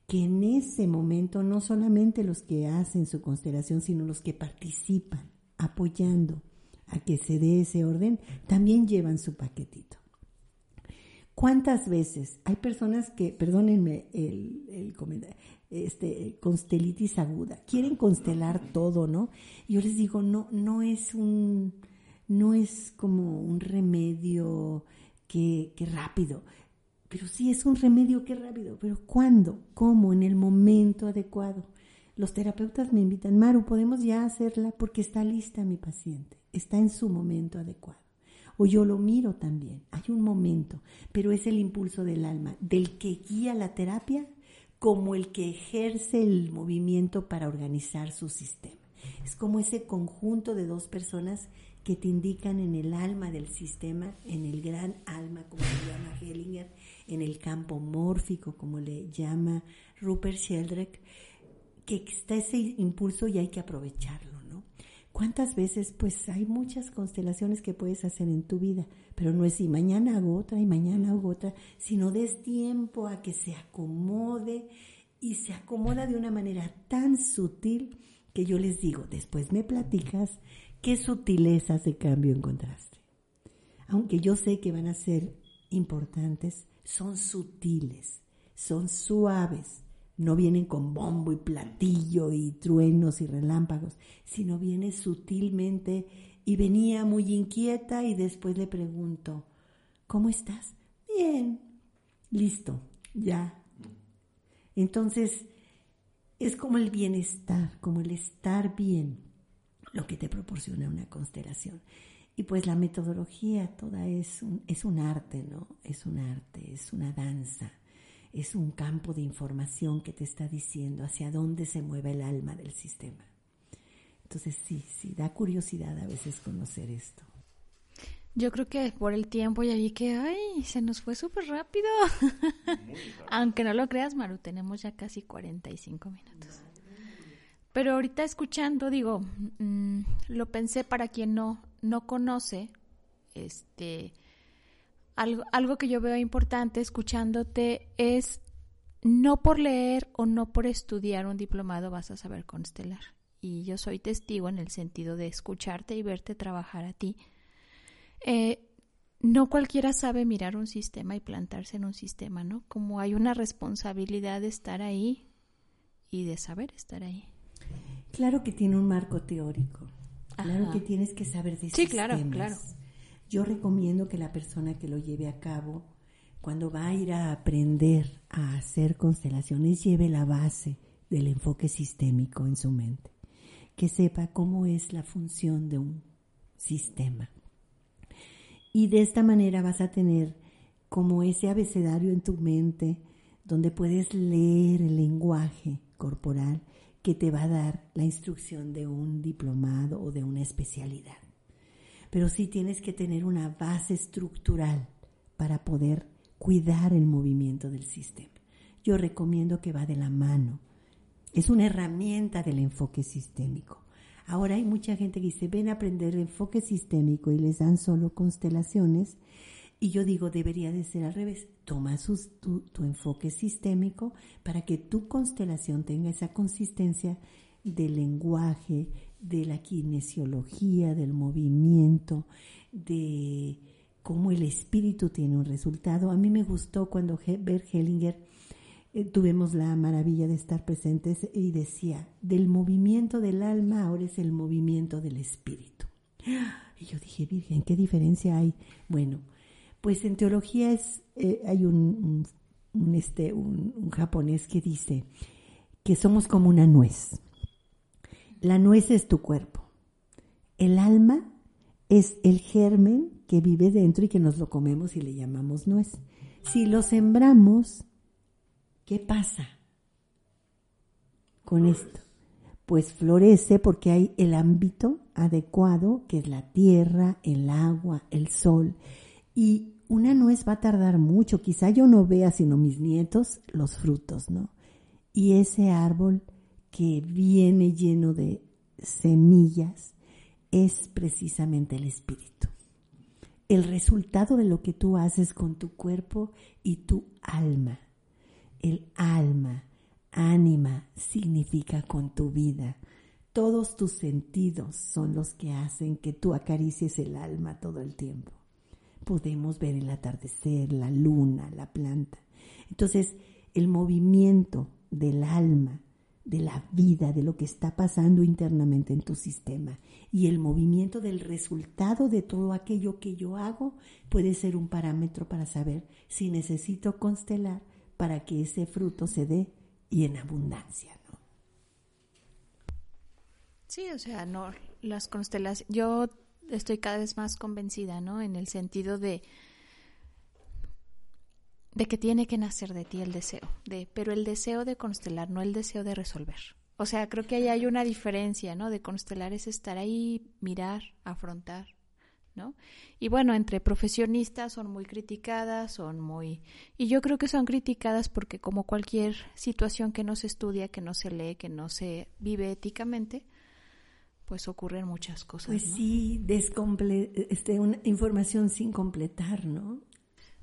que en ese momento no solamente los que hacen su constelación, sino los que participan apoyando a que se dé ese orden, también llevan su paquetito. ¿Cuántas veces hay personas que, perdónenme el, comentario, este, constelitis aguda, quieren constelar todo, ¿no? Yo les digo, no, no es un, no es como un remedio que, que rápido. Pero sí es un remedio que rápido, pero ¿cuándo? ¿Cómo? En el momento adecuado. Los terapeutas me invitan, Maru, podemos ya hacerla porque está lista mi paciente, está en su momento adecuado. O yo lo miro también, hay un momento, pero es el impulso del alma, del que guía la terapia como el que ejerce el movimiento para organizar su sistema. Es como ese conjunto de dos personas que te indican en el alma del sistema, en el gran alma, como le llama Hellinger, en el campo mórfico, como le llama Rupert Sheldrake, que está ese impulso y hay que aprovecharlo, ¿no? ¿Cuántas veces? Pues hay muchas constelaciones que puedes hacer en tu vida, pero no es si mañana hago otra y mañana hago otra, sino des tiempo a que se acomode y se acomoda de una manera tan sutil que yo les digo, después me platicas qué sutilezas de cambio encontraste. Aunque yo sé que van a ser importantes, son sutiles, son suaves, no vienen con bombo y platillo y truenos y relámpagos, sino viene sutilmente y venía muy inquieta y después le pregunto, ¿cómo estás? Bien, listo, ya. Entonces, es como el bienestar, como el estar bien, lo que te proporciona una constelación. Y pues la metodología toda es un, es un arte, ¿no? Es un arte, es una danza, es un campo de información que te está diciendo hacia dónde se mueve el alma del sistema. Entonces sí, sí, da curiosidad a veces conocer esto. Yo creo que por el tiempo ya vi que, ay, se nos fue súper rápido. *laughs* Aunque no lo creas, Maru, tenemos ya casi 45 minutos. Pero ahorita escuchando, digo, mm, lo pensé para quien no, no conoce, este, algo, algo que yo veo importante escuchándote es no por leer o no por estudiar un diplomado vas a saber constelar. Y yo soy testigo en el sentido de escucharte y verte trabajar a ti. Eh, no cualquiera sabe mirar un sistema y plantarse en un sistema, ¿no? Como hay una responsabilidad de estar ahí y de saber estar ahí. Claro que tiene un marco teórico. Claro que tienes que saber de Sí, claro, claro. Yo recomiendo que la persona que lo lleve a cabo, cuando va a ir a aprender a hacer constelaciones, lleve la base del enfoque sistémico en su mente. Que sepa cómo es la función de un sistema. Y de esta manera vas a tener como ese abecedario en tu mente donde puedes leer el lenguaje corporal que te va a dar la instrucción de un diplomado o de una especialidad. Pero sí tienes que tener una base estructural para poder cuidar el movimiento del sistema. Yo recomiendo que va de la mano. Es una herramienta del enfoque sistémico. Ahora hay mucha gente que dice, ven a aprender enfoque sistémico y les dan solo constelaciones y yo digo, debería de ser al revés. Toma tu, enfoque sistémico para que tu constelación tenga esa consistencia del lenguaje, de la kinesiología, del movimiento, de cómo el espíritu tiene un resultado. A mí me gustó cuando Bert Hellinger eh, tuvimos la maravilla de estar presentes y decía, del movimiento del alma ahora es el movimiento del espíritu. Y yo dije, Virgen, ¿qué diferencia hay? Bueno, pues en teología es, eh, hay un, este, un, un japonés que dice que somos como una nuez. La nuez es tu cuerpo. El alma es el germen que vive dentro y que nos lo comemos y le llamamos nuez. Si lo sembramos, ¿qué pasa con esto? Pues florece porque hay el ámbito adecuado, que es la tierra, el agua, el sol. Y una nuez va a tardar mucho, quizá yo no vea sino mis nietos los frutos, ¿no? Y ese árbol que viene lleno de semillas es precisamente el espíritu. El resultado de lo que tú haces con tu cuerpo y tu alma. El alma, ánima, significa con tu vida. Todos tus sentidos son los que hacen que tú acaricies el alma todo el tiempo. Podemos ver el atardecer, la luna, la planta. Entonces, el movimiento del alma, de la vida, de lo que está pasando internamente en tu sistema. Y el movimiento del resultado de todo aquello que yo hago puede ser un parámetro para saber si necesito constelar para que ese fruto se dé y en abundancia, ¿no? Sí, o sea, no, las constelaciones, yo estoy cada vez más convencida, ¿no? En el sentido de de que tiene que nacer de ti el deseo, de, pero el deseo de constelar, no el deseo de resolver. O sea, creo que ahí hay una diferencia, ¿no? De constelar es estar ahí, mirar, afrontar, ¿no? Y bueno, entre profesionistas son muy criticadas, son muy... Y yo creo que son criticadas porque como cualquier situación que no se estudia, que no se lee, que no se vive éticamente, pues ocurren muchas cosas. Pues ¿no? sí, descomple este, una información sin completar, ¿no?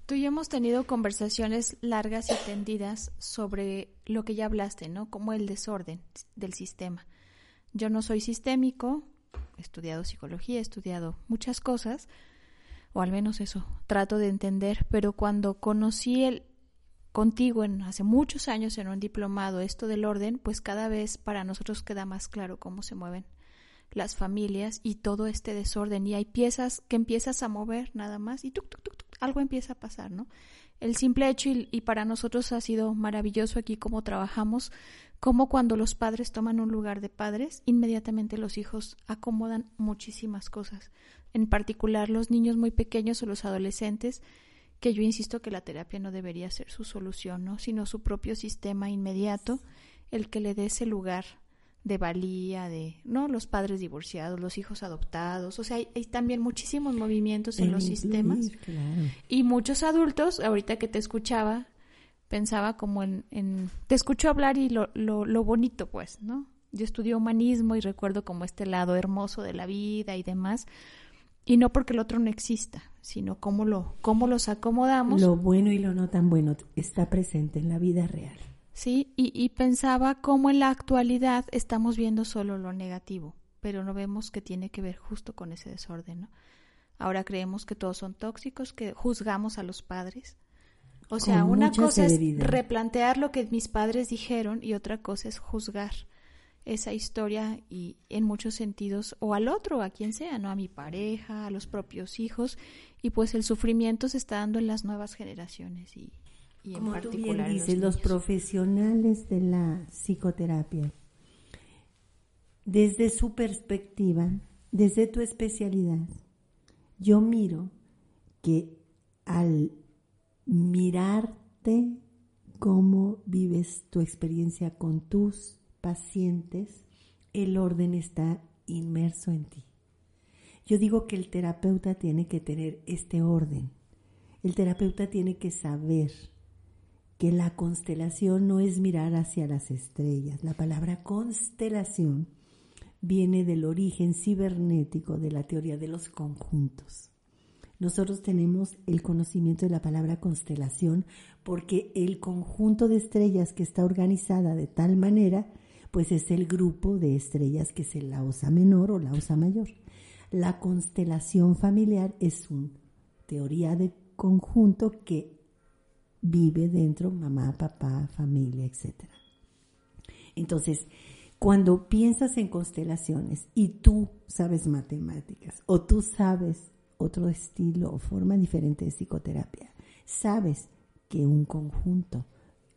Tú y yo hemos tenido conversaciones largas y tendidas sobre lo que ya hablaste, ¿no? Como el desorden del sistema. Yo no soy sistémico, he estudiado psicología, he estudiado muchas cosas, o al menos eso, trato de entender, pero cuando conocí el contigo en hace muchos años en un diplomado esto del orden, pues cada vez para nosotros queda más claro cómo se mueven las familias y todo este desorden y hay piezas que empiezas a mover nada más y tuc, tuc, tuc, algo empieza a pasar, ¿no? El simple hecho y, y, para nosotros ha sido maravilloso aquí cómo trabajamos, como cuando los padres toman un lugar de padres, inmediatamente los hijos acomodan muchísimas cosas, en particular los niños muy pequeños o los adolescentes, que yo insisto que la terapia no debería ser su solución, ¿no? sino su propio sistema inmediato, el que le dé ese lugar de valía, de no los padres divorciados, los hijos adoptados, o sea, hay, hay también muchísimos movimientos en El los incluir, sistemas claro. y muchos adultos, ahorita que te escuchaba, pensaba como en, en te escucho hablar y lo, lo, lo bonito, pues, ¿no? Yo estudié humanismo y recuerdo como este lado hermoso de la vida y demás, y no porque el otro no exista, sino cómo lo, cómo los acomodamos. Lo bueno y lo no tan bueno está presente en la vida real. Sí, y, y pensaba cómo en la actualidad estamos viendo solo lo negativo, pero no vemos que tiene que ver justo con ese desorden, ¿no? Ahora creemos que todos son tóxicos, que juzgamos a los padres. O sea, Con una cosa severidad. es replantear lo que mis padres dijeron y otra cosa es juzgar esa historia y en muchos sentidos o al otro, a quien sea, ¿no? A mi pareja, a los propios hijos y pues el sufrimiento se está dando en las nuevas generaciones y, y en Como tú particular bien en los niños. profesionales de la psicoterapia, desde su perspectiva, desde tu especialidad, yo miro que al mirarte cómo vives tu experiencia con tus pacientes, el orden está inmerso en ti. Yo digo que el terapeuta tiene que tener este orden. El terapeuta tiene que saber que la constelación no es mirar hacia las estrellas. La palabra constelación viene del origen cibernético de la teoría de los conjuntos. Nosotros tenemos el conocimiento de la palabra constelación porque el conjunto de estrellas que está organizada de tal manera, pues es el grupo de estrellas que es la osa menor o la osa mayor. La constelación familiar es una teoría de conjunto que vive dentro mamá, papá, familia, etc. Entonces, cuando piensas en constelaciones y tú sabes matemáticas o tú sabes otro estilo o forma diferente de psicoterapia, sabes que un conjunto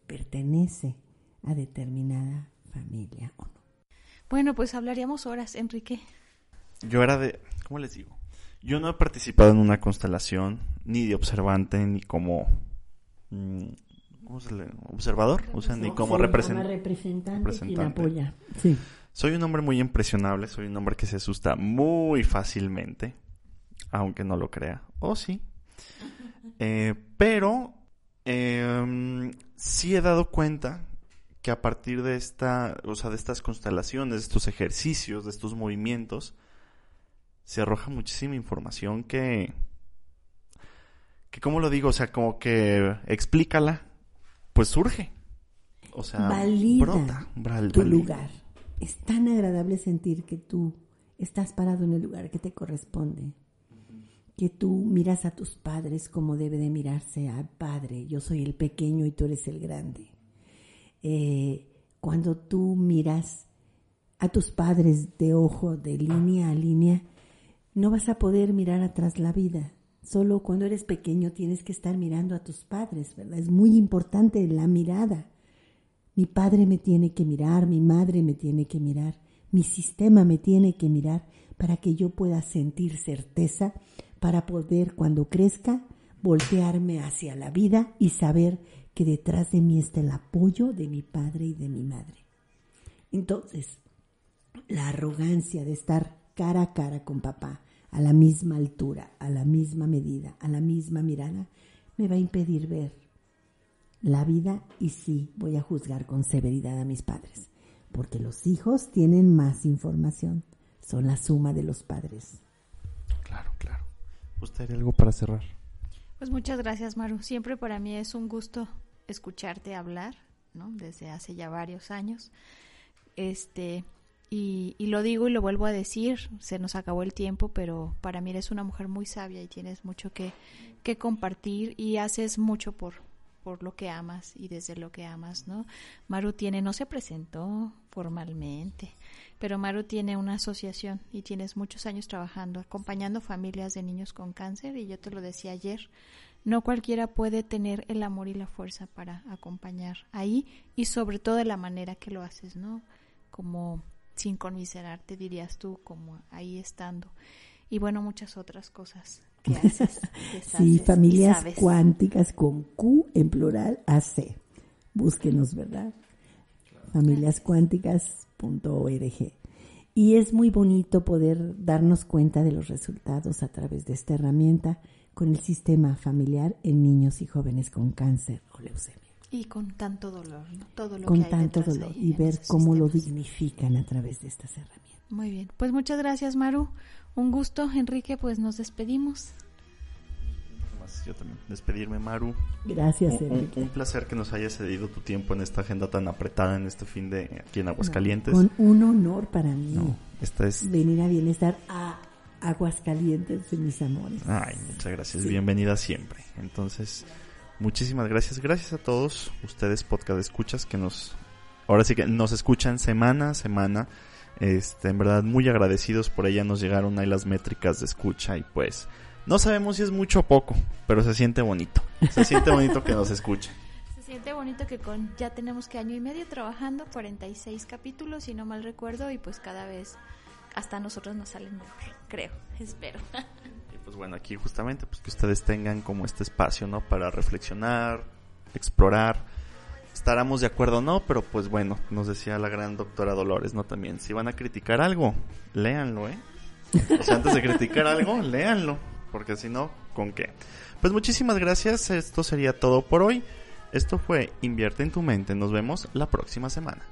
pertenece a determinada familia o no. Bueno, pues hablaríamos horas, Enrique. Yo era de, ¿cómo les digo? Yo no he participado en una constelación, ni de observante, ni como mm, ¿cómo se le, observador, o sea, ni como Sí, represent- representante, quien representante. apoya. Sí. Soy un hombre muy impresionable, soy un hombre que se asusta muy fácilmente, aunque no lo crea. O sí. Eh, pero eh, sí he dado cuenta que a partir de esta, o sea, de estas constelaciones, de estos ejercicios, de estos movimientos, se arroja muchísima información que, que ¿cómo lo digo? O sea, como que explícala, pues surge. O sea, Valida brota, bral- tu valida. lugar. Es tan agradable sentir que tú estás parado en el lugar que te corresponde. Que tú miras a tus padres como debe de mirarse al padre. Yo soy el pequeño y tú eres el grande. Eh, cuando tú miras a tus padres de ojo, de línea a línea, no vas a poder mirar atrás la vida. Solo cuando eres pequeño tienes que estar mirando a tus padres, ¿verdad? Es muy importante la mirada. Mi padre me tiene que mirar, mi madre me tiene que mirar, mi sistema me tiene que mirar para que yo pueda sentir certeza, para poder cuando crezca voltearme hacia la vida y saber que detrás de mí está el apoyo de mi padre y de mi madre. Entonces, la arrogancia de estar cara a cara con papá, a la misma altura, a la misma medida, a la misma mirada, me va a impedir ver la vida y sí voy a juzgar con severidad a mis padres, porque los hijos tienen más información, son la suma de los padres. Claro, claro. ¿Usted algo para cerrar? Pues muchas gracias, Maru. Siempre para mí es un gusto escucharte hablar, ¿no? Desde hace ya varios años. Este, y, y lo digo y lo vuelvo a decir, se nos acabó el tiempo, pero para mí eres una mujer muy sabia y tienes mucho que, que compartir y haces mucho por, por lo que amas y desde lo que amas, ¿no? Maru tiene, no se presentó formalmente, pero Maru tiene una asociación y tienes muchos años trabajando, acompañando familias de niños con cáncer y yo te lo decía ayer, no cualquiera puede tener el amor y la fuerza para acompañar ahí y sobre todo de la manera que lo haces, ¿no? Como sin conmiserarte, dirías tú, como ahí estando. Y bueno, muchas otras cosas que haces. *laughs* que Sí, familias cuánticas con Q en plural AC. Búsquenos, ¿verdad? Y es muy bonito poder darnos cuenta de los resultados a través de esta herramienta con el sistema familiar en niños y jóvenes con cáncer o leucemia. Y con tanto dolor, ¿no? Todo lo Con que hay tanto dolor y ver cómo lo dignifican a través de estas herramientas. Muy bien, pues muchas gracias Maru, un gusto Enrique, pues nos despedimos. Más Yo también. Despedirme, Maru. Gracias, Un, un- un placer que nos hayas cedido tu tiempo en esta agenda tan apretada en este fin de aquí en Aguascalientes. Con un honor para mí. No, esta es. venir a bienestar a Aguascalientes de mis amores. Ay, muchas gracias. Sí. Bienvenida siempre. Entonces, muchísimas gracias. Gracias a todos ustedes, podcast escuchas, que nos. Ahora sí que nos escuchan semana a semana. Este, en verdad, muy agradecidos por ella. Nos llegaron ahí las métricas de escucha y pues. No sabemos si es mucho o poco, pero se siente bonito. Se siente bonito que nos escuchen. *laughs* Se siente bonito que con ya tenemos que año y medio trabajando, 46 capítulos si no mal recuerdo y pues cada vez hasta nosotros nos salen mejor, creo, *laughs* espero. Y pues bueno, aquí justamente pues que ustedes tengan como este espacio, ¿no? Para reflexionar, explorar. Estaremos de acuerdo o no, pero pues bueno, nos decía la gran doctora Dolores, ¿no? También, si van a criticar algo, léanlo, ¿eh? O sea, antes de criticar algo, léanlo, porque si no, ¿con qué? Pues muchísimas gracias, esto sería todo por hoy. Esto fue Invierte en tu mente, nos vemos la próxima semana.